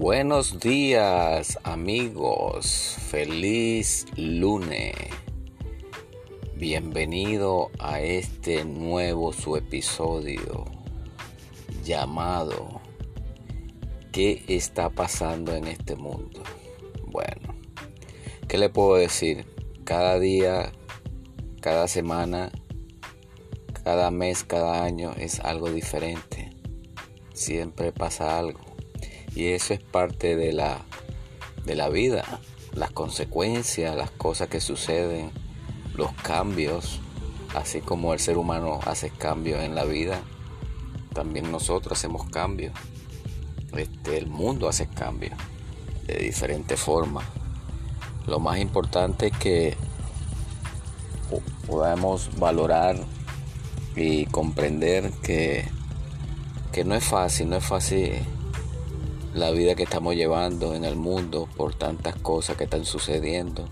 Buenos días amigos, feliz lunes. Bienvenido a este nuevo su episodio llamado ¿Qué está pasando en este mundo? Bueno, ¿qué le puedo decir? Cada día, cada semana, cada mes, cada año es algo diferente. Siempre pasa algo y eso es parte de la, de la vida, las consecuencias, las cosas que suceden, los cambios, así como el ser humano hace cambios en la vida, también nosotros hacemos cambios. Este, el mundo hace cambios de diferentes formas. Lo más importante es que podamos valorar y comprender que, que no es fácil, no es fácil la vida que estamos llevando en el mundo por tantas cosas que están sucediendo.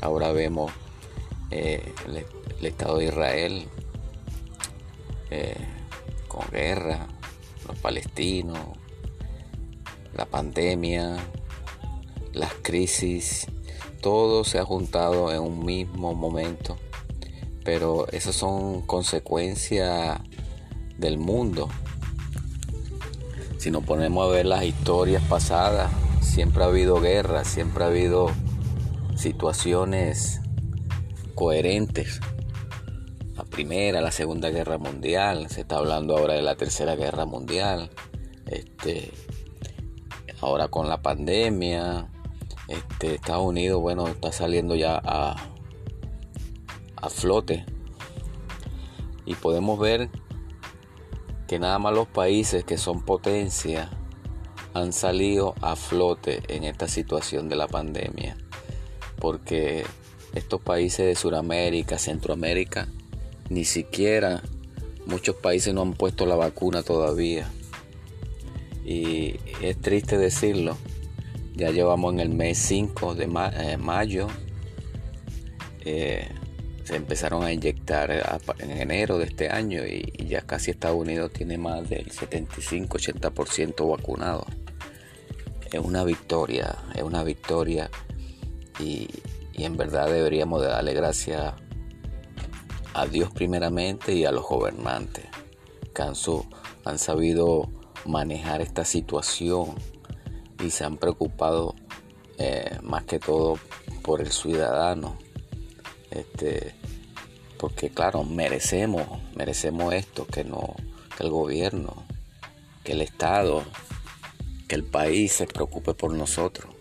Ahora vemos eh, el, Estado de Israel eh, con guerra, los palestinos, la pandemia, las crisis, todo se ha juntado en un mismo momento, pero esas son consecuencias del mundo si nos ponemos a ver las historias pasadas, siempre ha habido guerra, siempre ha habido situaciones coherentes. La primera, la segunda guerra mundial, se está hablando ahora de la tercera guerra mundial. Este, ahora con la pandemia, este, Estados Unidos, bueno, está saliendo ya a, a flote. Y podemos ver que nada más los países que son potencia han salido a flote en esta situación de la pandemia. Porque estos países de Sudamérica, Centroamérica, ni siquiera muchos países no han puesto la vacuna todavía. Y es triste decirlo, ya llevamos en el mes 5 de eh, mayo. Eh, se empezaron a inyectar en enero de este año y, ya casi Estados Unidos tiene más del 75-80% vacunado. Es una victoria, es una victoria y, en verdad deberíamos de darle gracias a Dios primeramente y a los gobernantes que han, sabido manejar esta situación y se han preocupado eh, más que todo por el ciudadano este, porque claro, merecemos, merecemos esto, que el gobierno, que el Estado, que el país se preocupe por nosotros,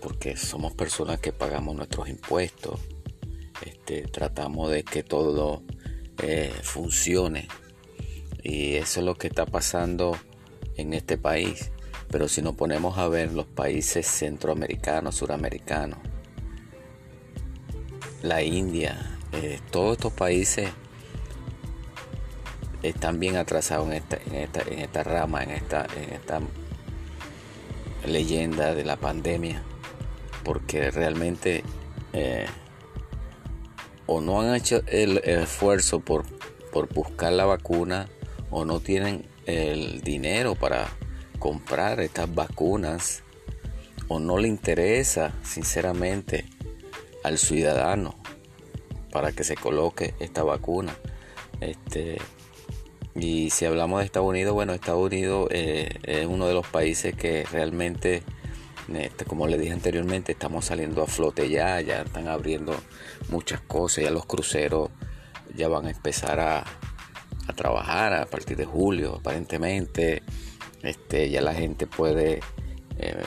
porque somos personas que pagamos nuestros impuestos, este, tratamos de que todo eh, funcione y eso es lo que está pasando en este país. Pero si nos ponemos a ver los países centroamericanos, suramericanos, la India, eh, todos estos países están bien atrasados en esta, en esta, en esta rama, en esta, en esta leyenda de la pandemia, porque realmente eh, o no han hecho el, esfuerzo por, por buscar la vacuna o no tienen el dinero para comprar estas vacunas o no le interesa sinceramente al ciudadano para que se coloque esta vacuna. Este, y si hablamos de Estados Unidos, bueno, Estados Unidos eh, es uno de los países que realmente, este, como le dije anteriormente, estamos saliendo a flote ya, ya están abriendo muchas cosas, ya los cruceros ya van a empezar a, a trabajar a partir de julio, aparentemente. Este, ya la gente puede eh,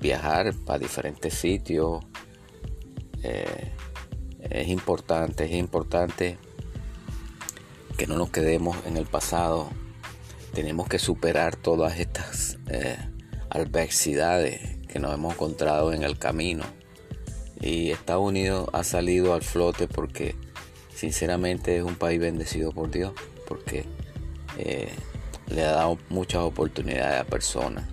viajar para diferentes sitios eh, es importante, es importante que no nos quedemos en el pasado. Tenemos que superar todas estas eh, adversidades que nos hemos encontrado en el camino. Y Estados Unidos ha salido al flote porque sinceramente es un país bendecido por Dios, porque eh, le ha dado muchas oportunidades a personas.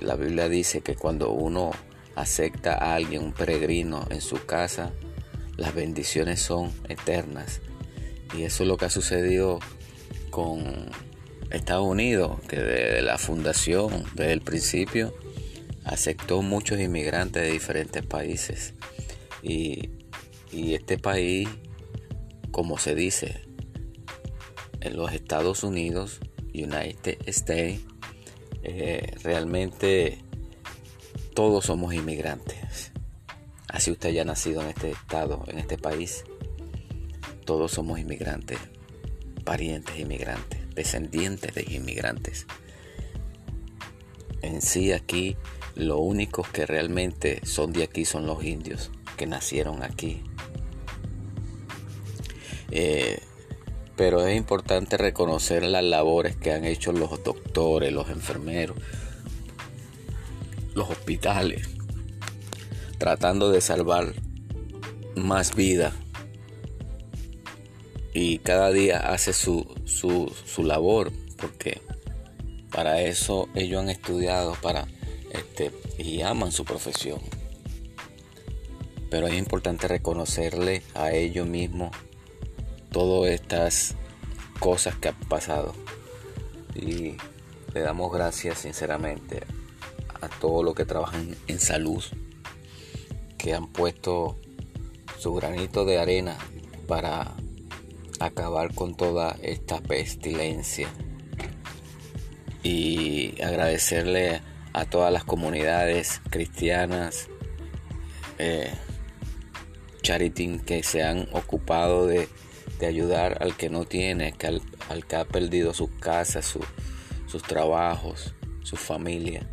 la Biblia dice que cuando uno acepta a alguien, un peregrino en su casa, las bendiciones son eternas. Y eso es lo que ha sucedido con Estados Unidos, que desde la fundación, desde el principio, aceptó muchos inmigrantes de diferentes países. Y, este país, como se dice, en los Estados Unidos, United States, eh, realmente todos somos inmigrantes. Así usted haya nacido en este estado, en este país, todos somos inmigrantes, parientes inmigrantes, descendientes de inmigrantes. En sí aquí lo únicos que realmente son de aquí son los indios que nacieron aquí. Eh, pero es importante reconocer las labores que han hecho los doctores, los enfermeros, los hospitales, tratando de salvar más vida. Y cada día hace su, su, su labor, porque para eso ellos han estudiado, para este, y aman su profesión. Pero es importante reconocerle a ellos mismos todas estas cosas que han pasado. Y le damos gracias sinceramente a todos los que trabajan en salud, que han puesto su granito de arena para acabar con toda esta pestilencia. Y agradecerle a todas las comunidades cristianas, eh, charity que se han ocupado de, ayudar al que no tiene, que al, que ha perdido sus casas, sus trabajos, su familia,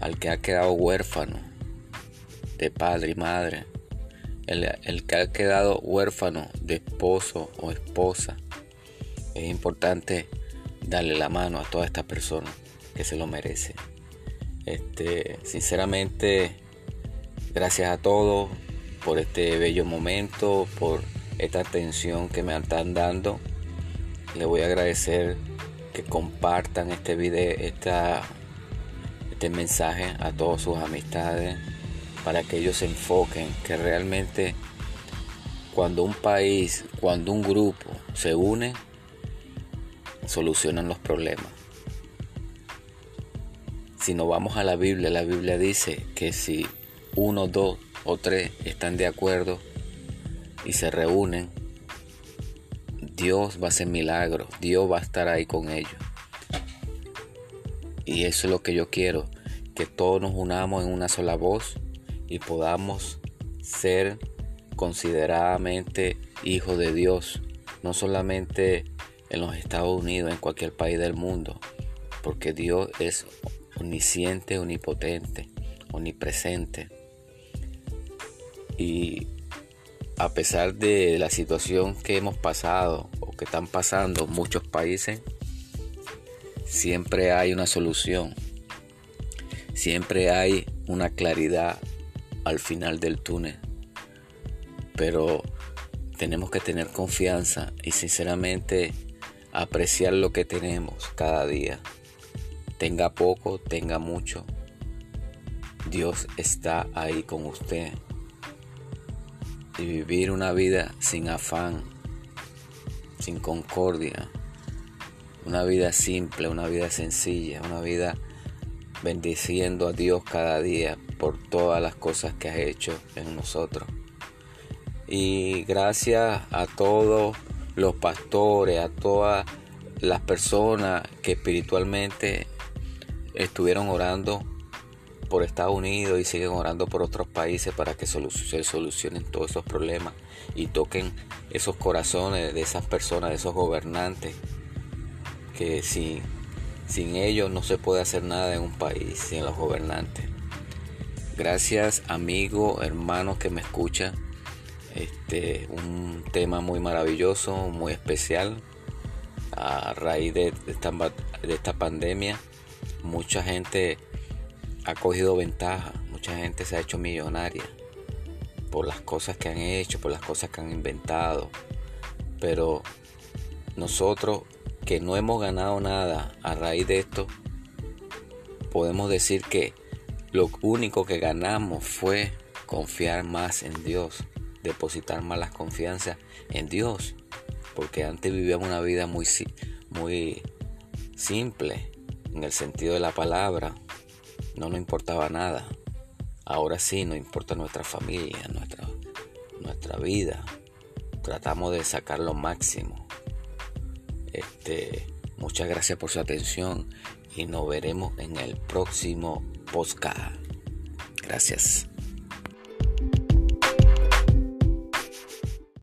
al que ha quedado huérfano de padre y madre, el, el que ha quedado huérfano de esposo o esposa. Es importante darle la mano a todas estas personas que se lo merece. Este, sinceramente, gracias a todos por este bello momento, por esta atención que me están dando. Le voy a agradecer que compartan este video, esta, este mensaje a todas sus amistades para que ellos se enfoquen que realmente cuando un país, cuando un grupo se une, solucionan los problemas. Si nos vamos a la Biblia, la Biblia dice que si uno, dos o tres están de acuerdo y se reúnen, Dios va a hacer milagros, Dios va a estar ahí con ellos. Y eso es lo que yo quiero, que todos nos unamos en una sola voz y podamos ser consideradamente hijos de Dios, no solamente en los Estados Unidos, en cualquier país del mundo, porque Dios es omnisciente, omnipotente, omnipresente. Y a pesar de la situación que hemos pasado o que están pasando muchos países, siempre hay una solución. Siempre hay una claridad al final del túnel. Pero tenemos que tener confianza y sinceramente apreciar lo que tenemos cada día tenga poco, tenga mucho, Dios está ahí con usted. Y vivir una vida sin afán, sin concordia, una vida simple, una vida sencilla, una vida bendiciendo a Dios cada día por todas las cosas que ha hecho en nosotros. Y gracias a todos los pastores, a todas las personas que espiritualmente estuvieron orando por Estados Unidos y siguen orando por otros países para que se solucionen todos esos problemas y toquen esos corazones de esas personas, de esos gobernantes, que sin, sin ellos no se puede hacer nada en un país, sin los gobernantes. Gracias amigo, hermano que me escucha. Este, un tema muy maravilloso, muy especial a raíz de de esta pandemia mucha gente ha cogido ventaja, mucha gente se ha hecho millonaria por las cosas que han hecho, por las cosas que han inventado. Pero nosotros que no hemos ganado nada a raíz de esto, podemos decir que lo único que ganamos fue confiar más en Dios, depositar más la confianza en Dios, porque antes vivíamos una vida muy, muy simple, en el sentido de la palabra, no nos importaba nada. Ahora sí nos importa nuestra familia, nuestra, nuestra vida. Tratamos de sacar lo máximo. Este, muchas gracias por su atención y nos veremos en el próximo podcast. Gracias.